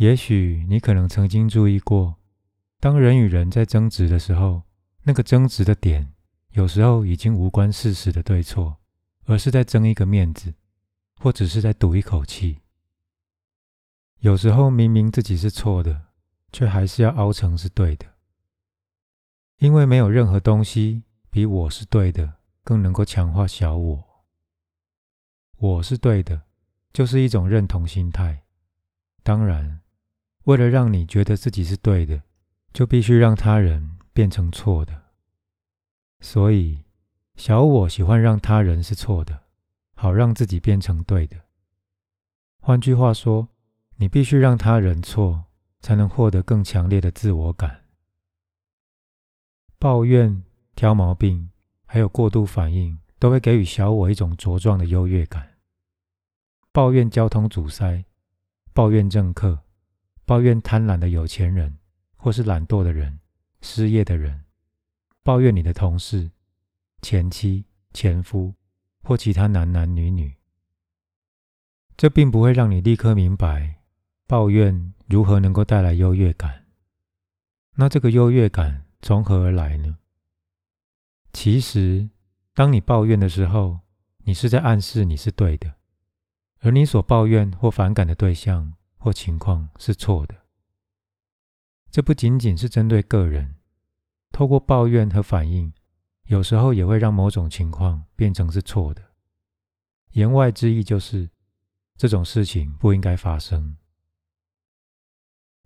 也许你可能曾经注意过，当人与人在争执的时候，那个争执的点有时候已经无关事实的对错，而是在争一个面子，或只是在赌一口气。有时候明明自己是错的，却还是要凹成是对的，因为没有任何东西比我是对的更能够强化小我。我是对的，就是一种认同心态。当然。为了让你觉得自己是对的，就必须让他人变成错的。所以，小我喜欢让他人是错的，好让自己变成对的。换句话说，你必须让他人错，才能获得更强烈的自我感。抱怨、挑毛病，还有过度反应，都会给予小我一种茁壮的优越感。抱怨交通阻塞，抱怨政客。抱怨贪婪的有钱人，或是懒惰的人、失业的人；抱怨你的同事、前妻、前夫或其他男男女女。这并不会让你立刻明白抱怨如何能够带来优越感。那这个优越感从何而来呢？其实，当你抱怨的时候，你是在暗示你是对的，而你所抱怨或反感的对象。或情况是错的，这不仅仅是针对个人。透过抱怨和反应，有时候也会让某种情况变成是错的。言外之意就是，这种事情不应该发生。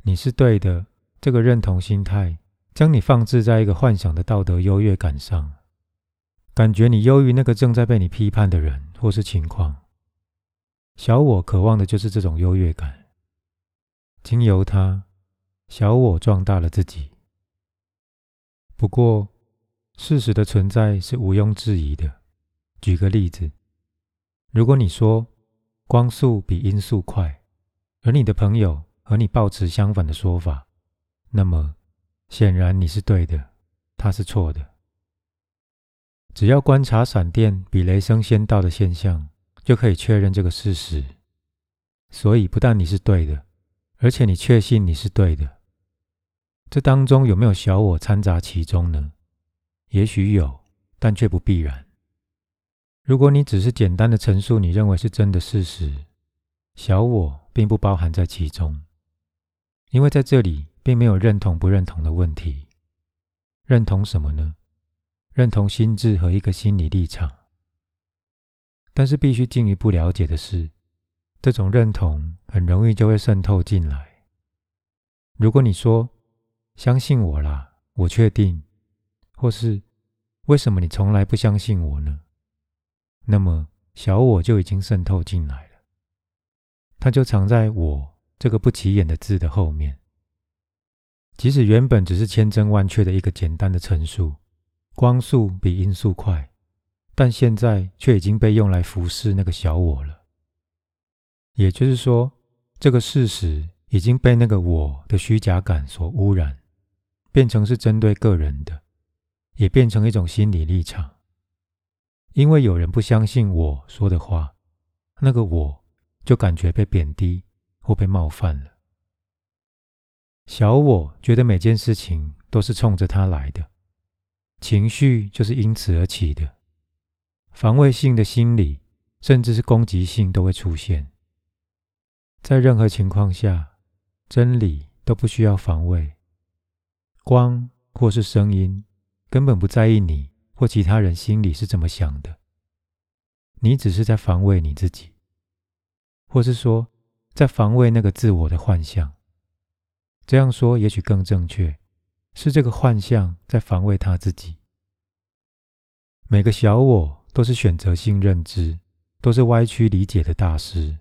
你是对的，这个认同心态将你放置在一个幻想的道德优越感上，感觉你优于那个正在被你批判的人或是情况。小我渴望的就是这种优越感。经由他，小我壮大了自己。不过，事实的存在是毋庸置疑的。举个例子，如果你说光速比音速快，而你的朋友和你抱持相反的说法，那么显然你是对的，他是错的。只要观察闪电比雷声先到的现象，就可以确认这个事实。所以，不但你是对的。而且你确信你是对的，这当中有没有小我掺杂其中呢？也许有，但却不必然。如果你只是简单的陈述你认为是真的事实，小我并不包含在其中，因为在这里并没有认同不认同的问题。认同什么呢？认同心智和一个心理立场。但是必须进一步了解的是。这种认同很容易就会渗透进来。如果你说“相信我啦，我确定”，或是“为什么你从来不相信我呢？”那么小我就已经渗透进来了。它就藏在我这个不起眼的字的后面。即使原本只是千真万确的一个简单的陈述，光速比音速快，但现在却已经被用来服侍那个小我了。也就是说，这个事实已经被那个我的虚假感所污染，变成是针对个人的，也变成一种心理立场。因为有人不相信我说的话，那个我就感觉被贬低或被冒犯了。小我觉得每件事情都是冲着他来的，情绪就是因此而起的，防卫性的心理，甚至是攻击性都会出现。在任何情况下，真理都不需要防卫。光或是声音根本不在意你或其他人心里是怎么想的，你只是在防卫你自己，或是说在防卫那个自我的幻象。这样说也许更正确，是这个幻象在防卫他自己。每个小我都是选择性认知，都是歪曲理解的大师。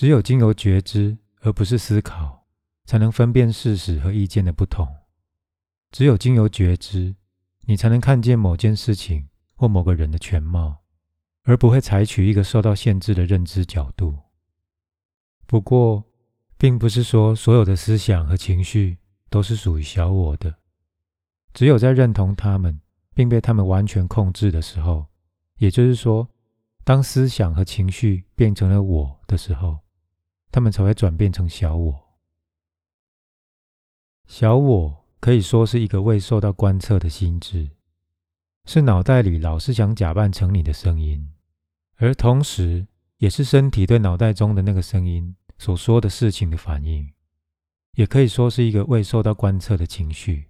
只有经由觉知，而不是思考，才能分辨事实和意见的不同。只有经由觉知，你才能看见某件事情或某个人的全貌，而不会采取一个受到限制的认知角度。不过，并不是说所有的思想和情绪都是属于小我的。只有在认同他们，并被他们完全控制的时候，也就是说。当思想和情绪变成了我的时候，他们才会转变成小我。小我可以说是一个未受到观测的心智，是脑袋里老是想假扮成你的声音，而同时也是身体对脑袋中的那个声音所说的事情的反应，也可以说是一个未受到观测的情绪。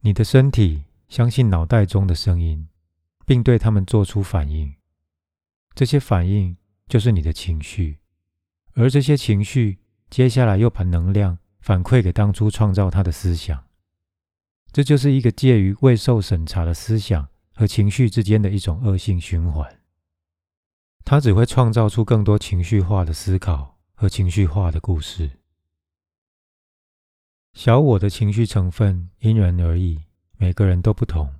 你的身体相信脑袋中的声音，并对他们做出反应，这些反应就是你的情绪，而这些情绪接下来又把能量。反馈给当初创造他的思想，这就是一个介于未受审查的思想和情绪之间的一种恶性循环。它只会创造出更多情绪化的思考和情绪化的故事。小我的情绪成分因人而异，每个人都不同。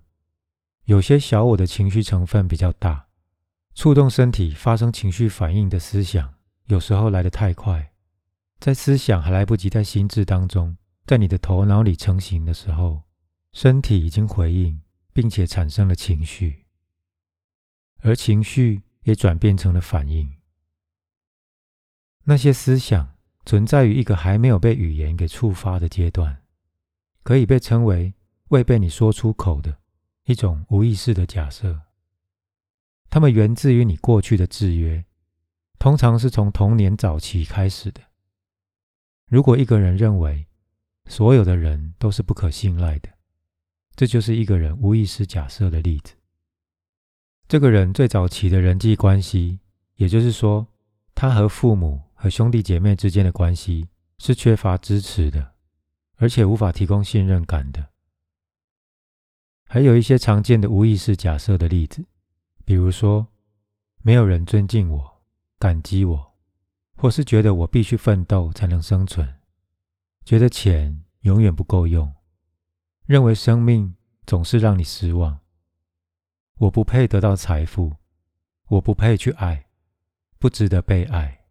有些小我的情绪成分比较大，触动身体发生情绪反应的思想，有时候来得太快。在思想还来不及在心智当中，在你的头脑里成型的时候，身体已经回应，并且产生了情绪，而情绪也转变成了反应。那些思想存在于一个还没有被语言给触发的阶段，可以被称为未被你说出口的一种无意识的假设。它们源自于你过去的制约，通常是从童年早期开始的。如果一个人认为所有的人都是不可信赖的，这就是一个人无意识假设的例子。这个人最早期的人际关系，也就是说，他和父母和兄弟姐妹之间的关系是缺乏支持的，而且无法提供信任感的。还有一些常见的无意识假设的例子，比如说，没有人尊敬我，感激我。或是觉得我必须奋斗才能生存，觉得钱永远不够用，认为生命总是让你失望。我不配得到财富，我不配去爱，不值得被爱。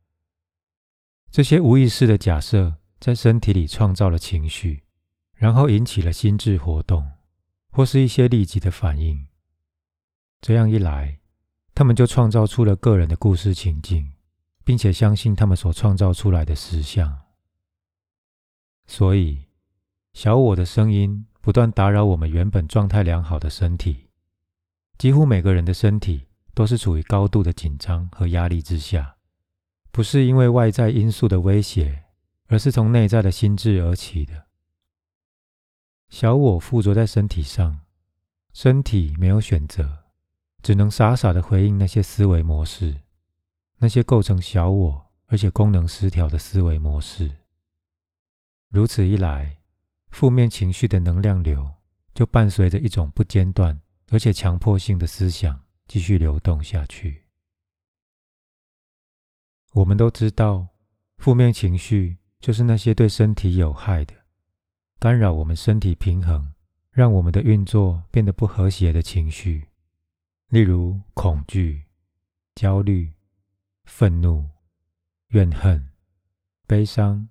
这些无意识的假设在身体里创造了情绪，然后引起了心智活动，或是一些立即的反应。这样一来，他们就创造出了个人的故事情境。并且相信他们所创造出来的实相，所以小我的声音不断打扰我们原本状态良好的身体。几乎每个人的身体都是处于高度的紧张和压力之下，不是因为外在因素的威胁，而是从内在的心智而起的。小我附着在身体上，身体没有选择，只能傻傻的回应那些思维模式。那些构成小我而且功能失调的思维模式，如此一来，负面情绪的能量流就伴随着一种不间断而且强迫性的思想继续流动下去。我们都知道，负面情绪就是那些对身体有害的、干扰我们身体平衡、让我们的运作变得不和谐的情绪，例如恐惧、焦虑。愤怒、怨恨、悲伤、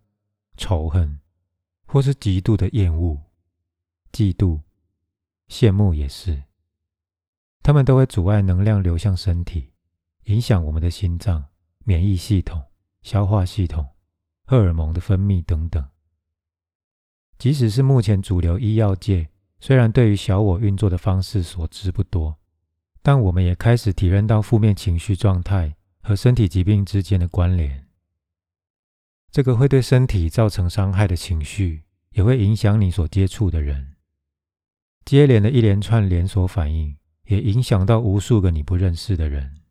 仇恨，或是极度的厌恶、嫉妒、羡慕，也是。他们都会阻碍能量流向身体，影响我们的心脏、免疫系统、消化系统、荷尔蒙的分泌等等。即使是目前主流医药界，虽然对于小我运作的方式所知不多，但我们也开始体认到负面情绪状态。和身体疾病之间的关联，这个会对身体造成伤害的情绪，也会影响你所接触的人。接连的一连串连锁反应，也影响到无数个你不认识的人。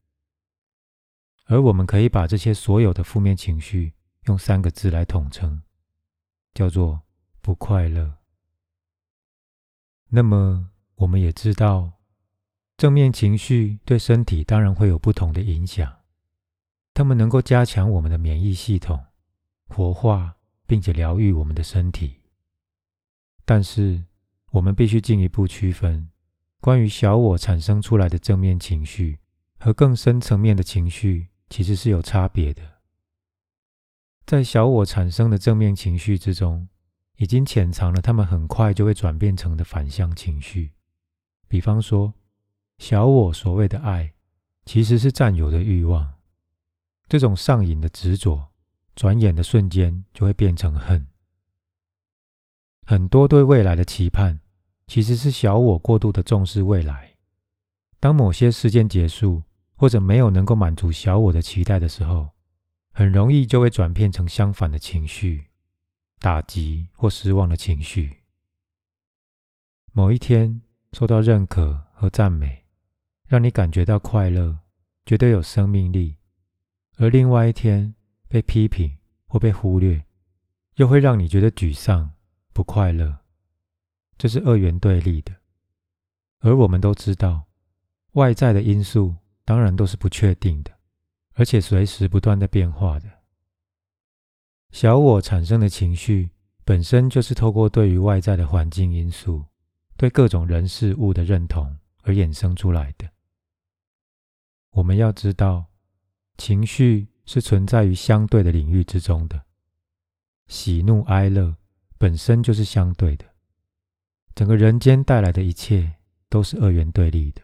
而我们可以把这些所有的负面情绪，用三个字来统称，叫做不快乐。那么，我们也知道，正面情绪对身体当然会有不同的影响。它们能够加强我们的免疫系统，活化并且疗愈我们的身体。但是，我们必须进一步区分，关于小我产生出来的正面情绪和更深层面的情绪其实是有差别的。在小我产生的正面情绪之中，已经潜藏了他们很快就会转变成的反向情绪。比方说，小我所谓的爱，其实是占有的欲望。这种上瘾的执着，转眼的瞬间就会变成恨。很多对未来的期盼，其实是小我过度的重视未来。当某些事件结束，或者没有能够满足小我的期待的时候，很容易就会转变成相反的情绪，打击或失望的情绪。某一天受到认可和赞美，让你感觉到快乐，觉得有生命力；而另外一天被批评或被忽略，又会让你觉得沮丧、不快乐。这是二元对立的。而我们都知道，外在的因素当然都是不确定的，而且随时不断的变化的。小我产生的情绪本身就是透过对于外在的环境因素。对各种人事物的认同而衍生出来的。我们要知道，情绪是存在于相对的领域之中的，喜怒哀乐本身就是相对的。整个人间带来的一切都是二元对立的。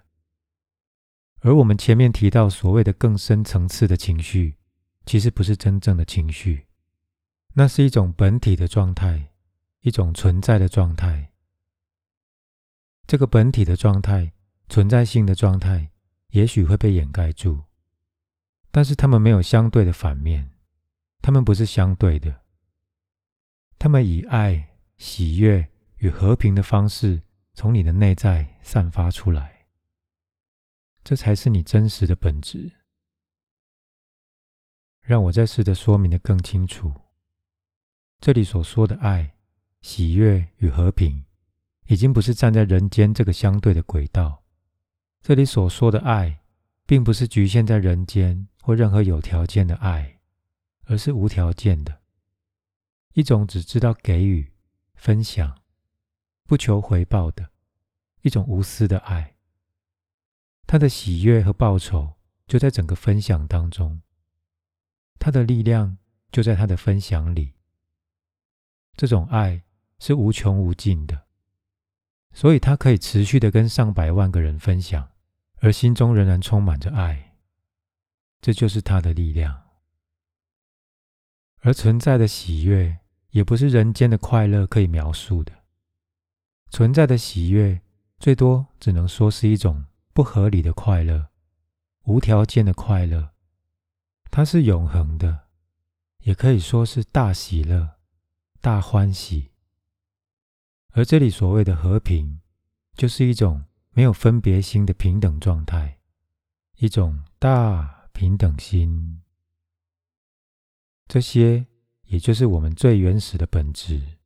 而我们前面提到所谓的更深层次的情绪，其实不是真正的情绪，那是一种本体的状态，一种存在的状态。这个本体的状态、存在性的状态，也许会被掩盖住，但是他们没有相对的反面，他们不是相对的，他们以爱、喜悦与和平的方式从你的内在散发出来，这才是你真实的本质。让我再试着说明的更清楚，这里所说的爱、喜悦与和平。已经不是站在人间这个相对的轨道。这里所说的爱，并不是局限在人间或任何有条件的爱，而是无条件的，一种只知道给予、分享、不求回报的一种无私的爱。他的喜悦和报酬就在整个分享当中，他的力量就在他的分享里。这种爱是无穷无尽的。所以，他可以持续的跟上百万个人分享，而心中仍然充满着爱。这就是他的力量。而存在的喜悦，也不是人间的快乐可以描述的。存在的喜悦，最多只能说是一种不合理的快乐，无条件的快乐。它是永恒的，也可以说是大喜乐、大欢喜。而这里所谓的和平，就是一种没有分别心的平等状态，一种大平等心。这些也就是我们最原始的本质，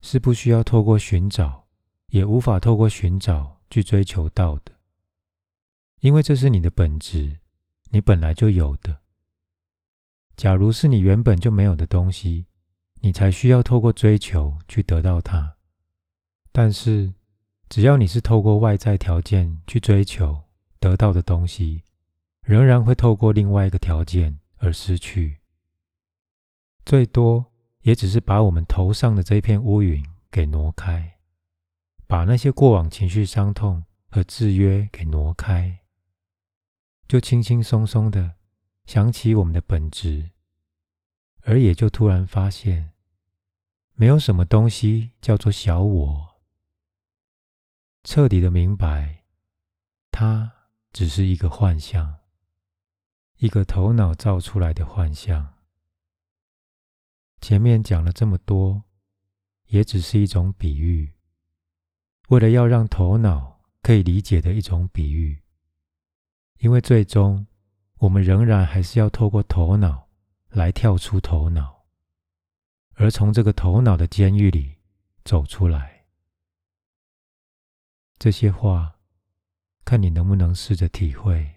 是不需要透过寻找，也无法透过寻找去追求到的，因为这是你的本质，你本来就有的。假如是你原本就没有的东西，你才需要透过追求去得到它。但是，只要你是透过外在条件去追求得到的东西，仍然会透过另外一个条件而失去。最多也只是把我们头上的这片乌云给挪开，把那些过往情绪伤痛和制约给挪开，就轻轻松松的想起我们的本质，而也就突然发现，没有什么东西叫做小我。彻底的明白，它只是一个幻象，一个头脑造出来的幻象。前面讲了这么多，也只是一种比喻，为了要让头脑可以理解的一种比喻。因为最终，我们仍然还是要透过头脑来跳出头脑，而从这个头脑的监狱里走出来。这些话，看你能不能试着体会。